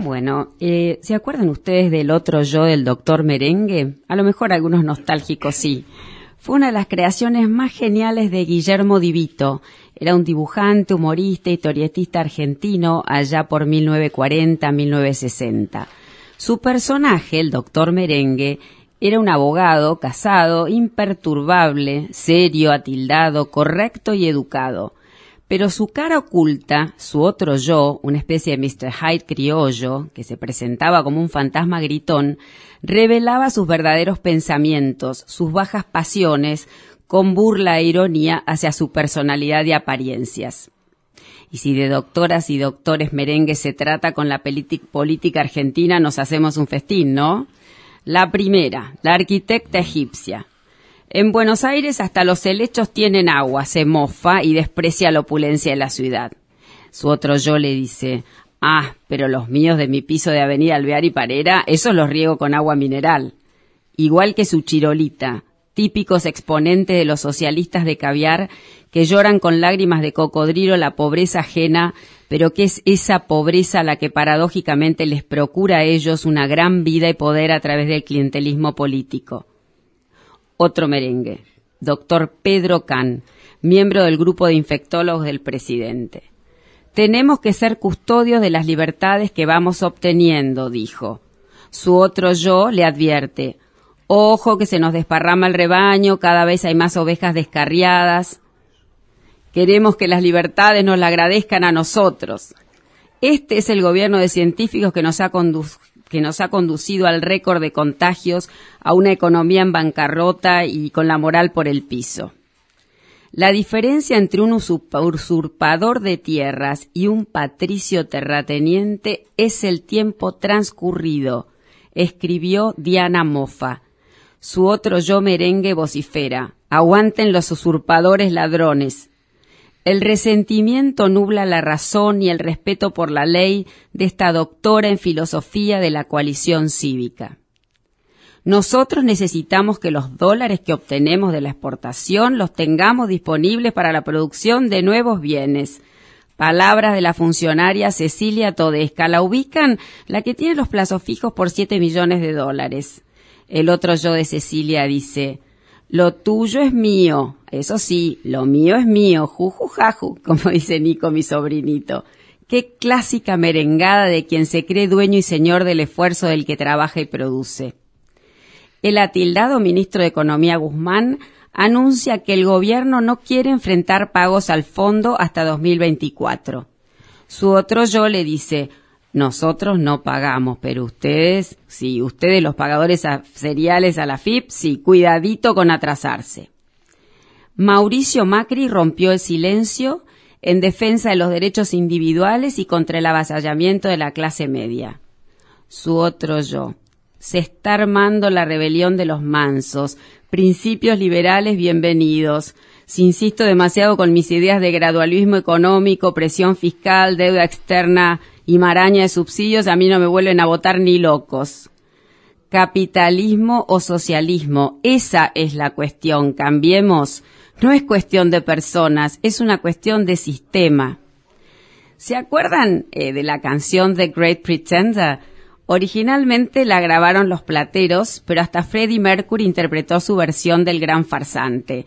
Bueno, eh, ¿se acuerdan ustedes del otro yo del doctor Merengue? A lo mejor algunos nostálgicos sí. Fue una de las creaciones más geniales de Guillermo Divito. Era un dibujante, humorista, historietista argentino allá por 1940-1960. Su personaje, el doctor Merengue, era un abogado, casado, imperturbable, serio, atildado, correcto y educado. Pero su cara oculta, su otro yo, una especie de Mr. Hyde criollo, que se presentaba como un fantasma gritón, revelaba sus verdaderos pensamientos, sus bajas pasiones, con burla e ironía hacia su personalidad y apariencias. Y si de doctoras y doctores merengues se trata con la política argentina, nos hacemos un festín, ¿no? La primera, la arquitecta egipcia. En Buenos Aires hasta los helechos tienen agua, se mofa y desprecia la opulencia de la ciudad. Su otro yo le dice, ah, pero los míos de mi piso de Avenida Alvear y Parera, esos los riego con agua mineral. Igual que su chirolita, típicos exponentes de los socialistas de caviar que lloran con lágrimas de cocodrilo la pobreza ajena, pero que es esa pobreza la que paradójicamente les procura a ellos una gran vida y poder a través del clientelismo político otro merengue. Doctor Pedro Can, miembro del grupo de infectólogos del presidente. Tenemos que ser custodios de las libertades que vamos obteniendo, dijo. Su otro yo le advierte, ojo que se nos desparrama el rebaño, cada vez hay más ovejas descarriadas. Queremos que las libertades nos la agradezcan a nosotros. Este es el gobierno de científicos que nos ha, que nos ha conducido al récord de contagios, a una economía en bancarrota y con la moral por el piso. La diferencia entre un usurpador de tierras y un patricio terrateniente es el tiempo transcurrido, escribió Diana Mofa. Su otro yo merengue vocifera. Aguanten los usurpadores ladrones. El resentimiento nubla la razón y el respeto por la ley de esta doctora en filosofía de la coalición cívica. Nosotros necesitamos que los dólares que obtenemos de la exportación los tengamos disponibles para la producción de nuevos bienes. Palabras de la funcionaria Cecilia Todesca. La ubican la que tiene los plazos fijos por siete millones de dólares. El otro yo de Cecilia dice, lo tuyo es mío, eso sí, lo mío es mío, jujujaju, como dice Nico, mi sobrinito. Qué clásica merengada de quien se cree dueño y señor del esfuerzo del que trabaja y produce. El atildado ministro de Economía Guzmán anuncia que el gobierno no quiere enfrentar pagos al fondo hasta 2024. Su otro yo le dice, nosotros no pagamos, pero ustedes, sí, ustedes los pagadores seriales a la FIP, sí, cuidadito con atrasarse. Mauricio Macri rompió el silencio en defensa de los derechos individuales y contra el avasallamiento de la clase media. Su otro yo. Se está armando la rebelión de los mansos. Principios liberales bienvenidos. Si insisto demasiado con mis ideas de gradualismo económico, presión fiscal, deuda externa y maraña de subsidios, a mí no me vuelven a votar ni locos. Capitalismo o socialismo, esa es la cuestión. Cambiemos. No es cuestión de personas, es una cuestión de sistema. ¿Se acuerdan eh, de la canción The Great Pretender? Originalmente la grabaron los plateros, pero hasta Freddie Mercury interpretó su versión del gran farsante.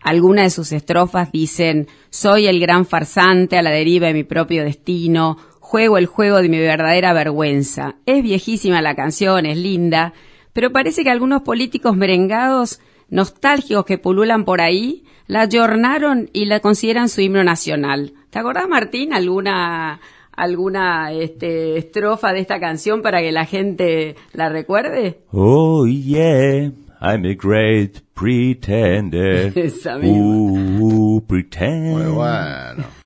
Algunas de sus estrofas dicen, soy el gran farsante a la deriva de mi propio destino, Juego el juego de mi verdadera vergüenza. Es viejísima la canción, es linda, pero parece que algunos políticos merengados, nostálgicos que pululan por ahí, la ayornaron y la consideran su himno nacional. ¿Te acordás, Martín, alguna alguna este, estrofa de esta canción para que la gente la recuerde? Oh yeah, I'm a great pretender. Esa misma. Uh, pretend. Muy bueno.